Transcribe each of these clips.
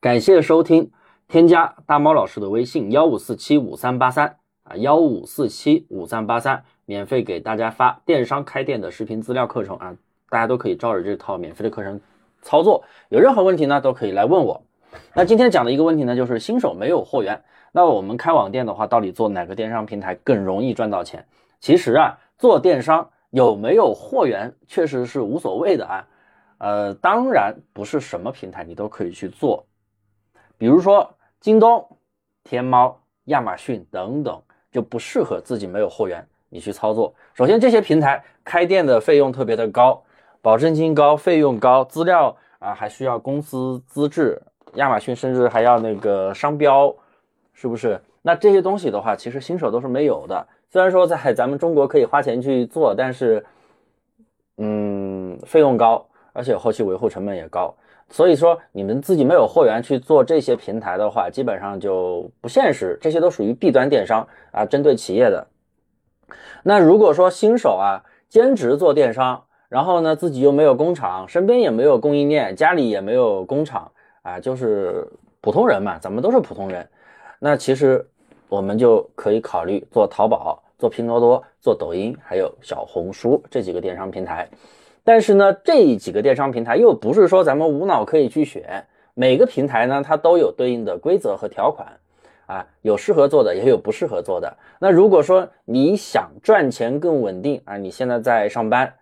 感谢收听，添加大猫老师的微信幺五四七五三八三啊，幺五四七五三八三，免费给大家发电商开店的视频资料课程啊，大家都可以照着这套免费的课程操作，有任何问题呢都可以来问我。那今天讲的一个问题呢，就是新手没有货源，那我们开网店的话，到底做哪个电商平台更容易赚到钱？其实啊，做电商有没有货源确实是无所谓的啊。呃，当然不是什么平台你都可以去做，比如说京东、天猫、亚马逊等等，就不适合自己没有货源你去操作。首先，这些平台开店的费用特别的高，保证金高，费用高，资料啊还需要公司资质。亚马逊甚至还要那个商标，是不是？那这些东西的话，其实新手都是没有的。虽然说在 咱们中国可以花钱去做，但是，嗯，费用高。而且后期维护成本也高，所以说你们自己没有货源去做这些平台的话，基本上就不现实。这些都属于 B 端电商啊，针对企业的。那如果说新手啊，兼职做电商，然后呢自己又没有工厂，身边也没有供应链，家里也没有工厂啊，就是普通人嘛，咱们都是普通人。那其实我们就可以考虑做淘宝、做拼多多、做抖音，还有小红书这几个电商平台。但是呢，这几个电商平台又不是说咱们无脑可以去选，每个平台呢，它都有对应的规则和条款，啊，有适合做的，也有不适合做的。那如果说你想赚钱更稳定啊，你现在在上班，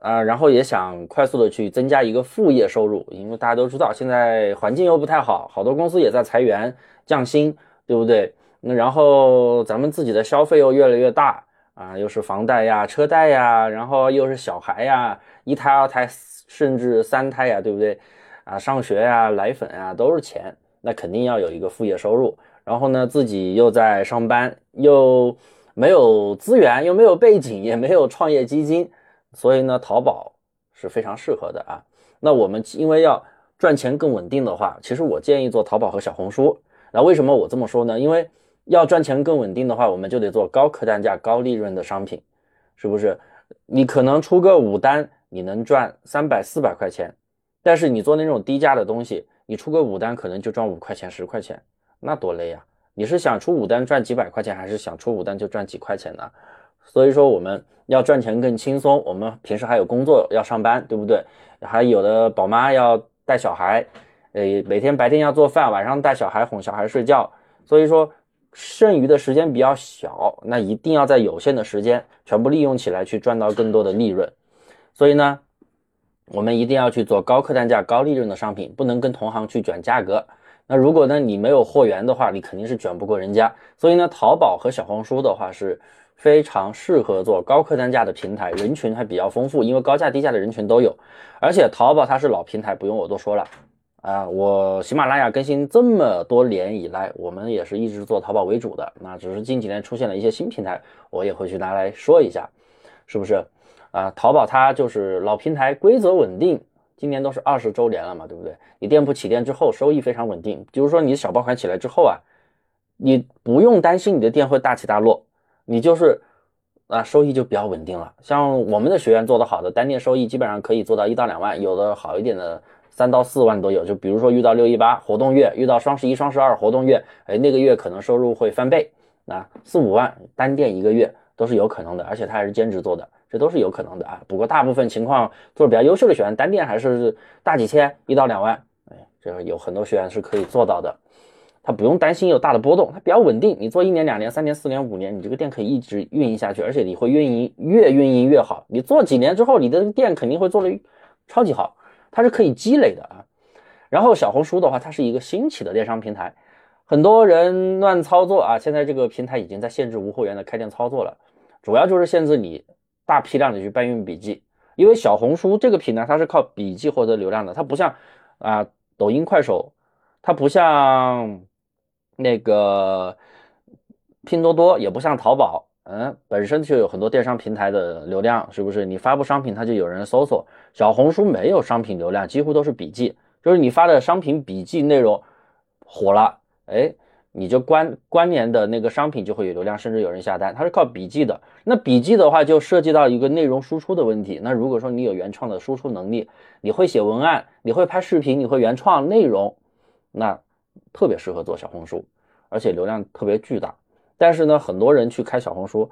啊，然后也想快速的去增加一个副业收入，因为大家都知道现在环境又不太好，好多公司也在裁员降薪，对不对？那然后咱们自己的消费又越来越大。啊，又是房贷呀、车贷呀，然后又是小孩呀，一胎、二胎，甚至三胎呀，对不对？啊，上学呀、奶粉啊，都是钱，那肯定要有一个副业收入。然后呢，自己又在上班，又没有资源，又没有背景，也没有创业基金，所以呢，淘宝是非常适合的啊。那我们因为要赚钱更稳定的话，其实我建议做淘宝和小红书。那为什么我这么说呢？因为要赚钱更稳定的话，我们就得做高客单价、高利润的商品，是不是？你可能出个五单，你能赚三百、四百块钱，但是你做那种低价的东西，你出个五单可能就赚五块钱、十块钱，那多累呀！你是想出五单赚几百块钱，还是想出五单就赚几块钱呢？所以说我们要赚钱更轻松，我们平时还有工作要上班，对不对？还有的宝妈要带小孩，呃，每天白天要做饭，晚上带小孩哄小孩睡觉，所以说。剩余的时间比较小，那一定要在有限的时间全部利用起来，去赚到更多的利润。所以呢，我们一定要去做高客单价、高利润的商品，不能跟同行去卷价格。那如果呢你没有货源的话，你肯定是卷不过人家。所以呢，淘宝和小红书的话是非常适合做高客单价的平台，人群还比较丰富，因为高价低价的人群都有。而且淘宝它是老平台，不用我多说了。啊，我喜马拉雅更新这么多年以来，我们也是一直做淘宝为主的。那只是近几年出现了一些新平台，我也会去拿来说一下，是不是？啊，淘宝它就是老平台，规则稳定，今年都是二十周年了嘛，对不对？你店铺起店之后，收益非常稳定。就是说，你小爆款起来之后啊，你不用担心你的店会大起大落，你就是啊，收益就比较稳定了。像我们的学员做的好的，单店收益基本上可以做到一到两万，有的好一点的。三到四万都有，就比如说遇到六一八活动月，遇到双十一、双十二活动月，哎，那个月可能收入会翻倍，那四五万单店一个月都是有可能的，而且他还是兼职做的，这都是有可能的啊。不过大部分情况做的比较优秀的学员，单店还是大几千，一到两万，哎，这个有很多学员是可以做到的，他不用担心有大的波动，他比较稳定。你做一年、两年、三年、四年、五年，你这个店可以一直运营下去，而且你会运营越运营越好。你做几年之后，你的店肯定会做的超级好。它是可以积累的啊，然后小红书的话，它是一个新起的电商平台，很多人乱操作啊。现在这个平台已经在限制无货源的开店操作了，主要就是限制你大批量的去搬运笔记，因为小红书这个平台它是靠笔记获得流量的，它不像啊抖音、快手，它不像那个拼多多，也不像淘宝。嗯，本身就有很多电商平台的流量，是不是？你发布商品，它就有人搜索。小红书没有商品流量，几乎都是笔记，就是你发的商品笔记内容火了，哎，你就关关联的那个商品就会有流量，甚至有人下单。它是靠笔记的，那笔记的话就涉及到一个内容输出的问题。那如果说你有原创的输出能力，你会写文案，你会拍视频，你会原创内容，那特别适合做小红书，而且流量特别巨大。但是呢，很多人去开小红书，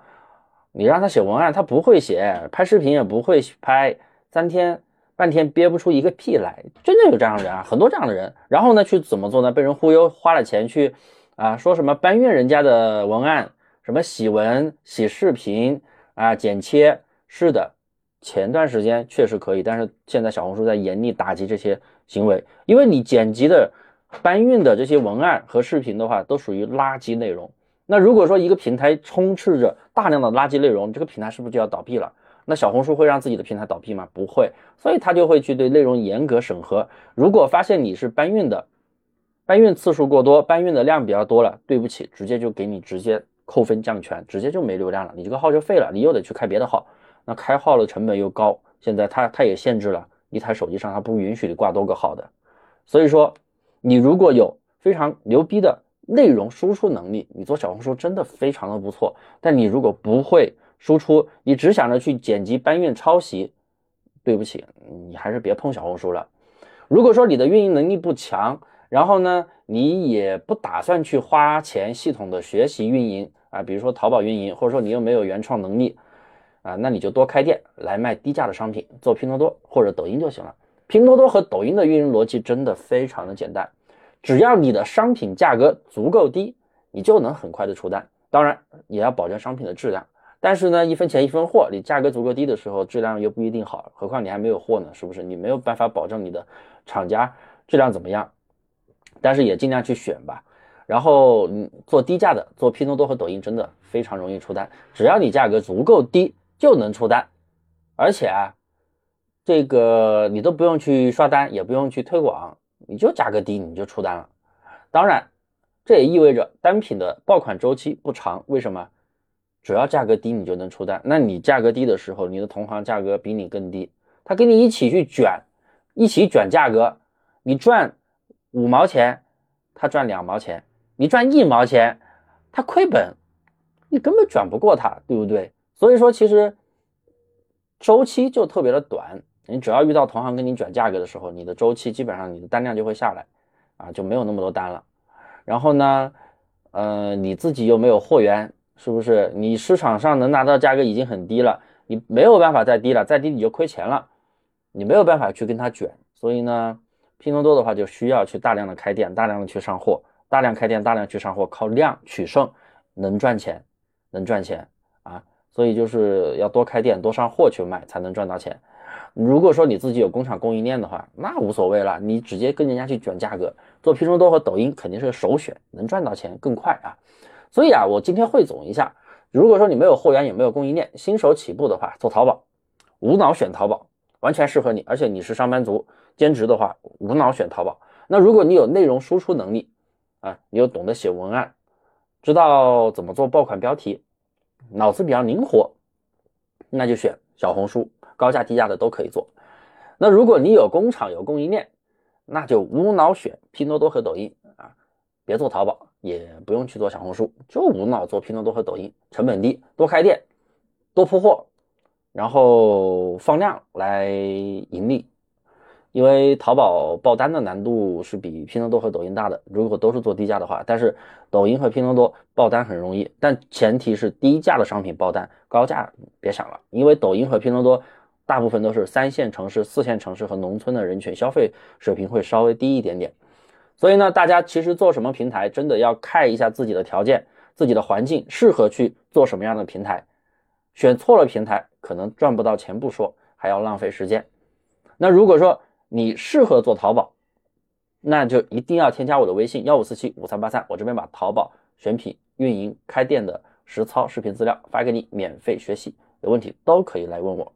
你让他写文案，他不会写；拍视频也不会拍，三天半天憋不出一个屁来。真的有这样的人啊，很多这样的人。然后呢，去怎么做呢？被人忽悠，花了钱去啊，说什么搬运人家的文案，什么洗文、洗视频啊、剪切。是的，前段时间确实可以，但是现在小红书在严厉打击这些行为，因为你剪辑的。搬运的这些文案和视频的话，都属于垃圾内容。那如果说一个平台充斥着大量的垃圾内容，这个平台是不是就要倒闭了？那小红书会让自己的平台倒闭吗？不会，所以他就会去对内容严格审核。如果发现你是搬运的，搬运次数过多，搬运的量比较多了，对不起，直接就给你直接扣分降权，直接就没流量了，你这个号就废了，你又得去开别的号。那开号的成本又高，现在他他也限制了一台手机上他不允许你挂多个号的，所以说。你如果有非常牛逼的内容输出能力，你做小红书真的非常的不错。但你如果不会输出，你只想着去剪辑、搬运、抄袭，对不起，你还是别碰小红书了。如果说你的运营能力不强，然后呢，你也不打算去花钱系统的学习运营啊，比如说淘宝运营，或者说你又没有原创能力啊，那你就多开店来卖低价的商品，做拼多多或者抖音就行了。拼多多和抖音的运营逻辑真的非常的简单，只要你的商品价格足够低，你就能很快的出单。当然也要保证商品的质量，但是呢，一分钱一分货，你价格足够低的时候，质量又不一定好。何况你还没有货呢，是不是？你没有办法保证你的厂家质量怎么样。但是也尽量去选吧。然后嗯做低价的，做拼多多和抖音真的非常容易出单，只要你价格足够低就能出单，而且啊。这个你都不用去刷单，也不用去推广，你就价格低你就出单了。当然，这也意味着单品的爆款周期不长。为什么？只要价格低你就能出单。那你价格低的时候，你的同行价格比你更低，他跟你一起去卷，一起卷价格，你赚五毛钱，他赚两毛钱；你赚一毛钱，他亏本，你根本卷不过他，对不对？所以说，其实周期就特别的短。你只要遇到同行跟你卷价格的时候，你的周期基本上你的单量就会下来，啊，就没有那么多单了。然后呢，呃，你自己又没有货源，是不是？你市场上能拿到价格已经很低了，你没有办法再低了，再低你就亏钱了，你没有办法去跟他卷。所以呢，拼多多的话就需要去大量的开店，大量的去上货，大量开店，大量去上货，靠量取胜，能赚钱，能赚钱啊。所以就是要多开店，多上货去卖，才能赚到钱。如果说你自己有工厂供应链的话，那无所谓了，你直接跟人家去卷价格，做拼多多和抖音肯定是首选，能赚到钱更快啊。所以啊，我今天汇总一下，如果说你没有货源也没有供应链，新手起步的话，做淘宝，无脑选淘宝，完全适合你。而且你是上班族兼职的话，无脑选淘宝。那如果你有内容输出能力啊，你又懂得写文案，知道怎么做爆款标题，脑子比较灵活，那就选小红书。高价低价的都可以做。那如果你有工厂有供应链，那就无脑选拼多多和抖音啊，别做淘宝，也不用去做小红书，就无脑做拼多多和抖音，成本低，多开店，多铺货，然后放量来盈利。因为淘宝爆单的难度是比拼多多和抖音大的，如果都是做低价的话，但是抖音和拼多多爆单很容易，但前提是低价的商品爆单，高价别想了，因为抖音和拼多多。大部分都是三线城市、四线城市和农村的人群，消费水平会稍微低一点点。所以呢，大家其实做什么平台，真的要看一下自己的条件、自己的环境，适合去做什么样的平台。选错了平台，可能赚不到钱不说，还要浪费时间。那如果说你适合做淘宝，那就一定要添加我的微信幺五四七五三八三，我这边把淘宝选品、运营、开店的实操视频资料发给你，免费学习，有问题都可以来问我。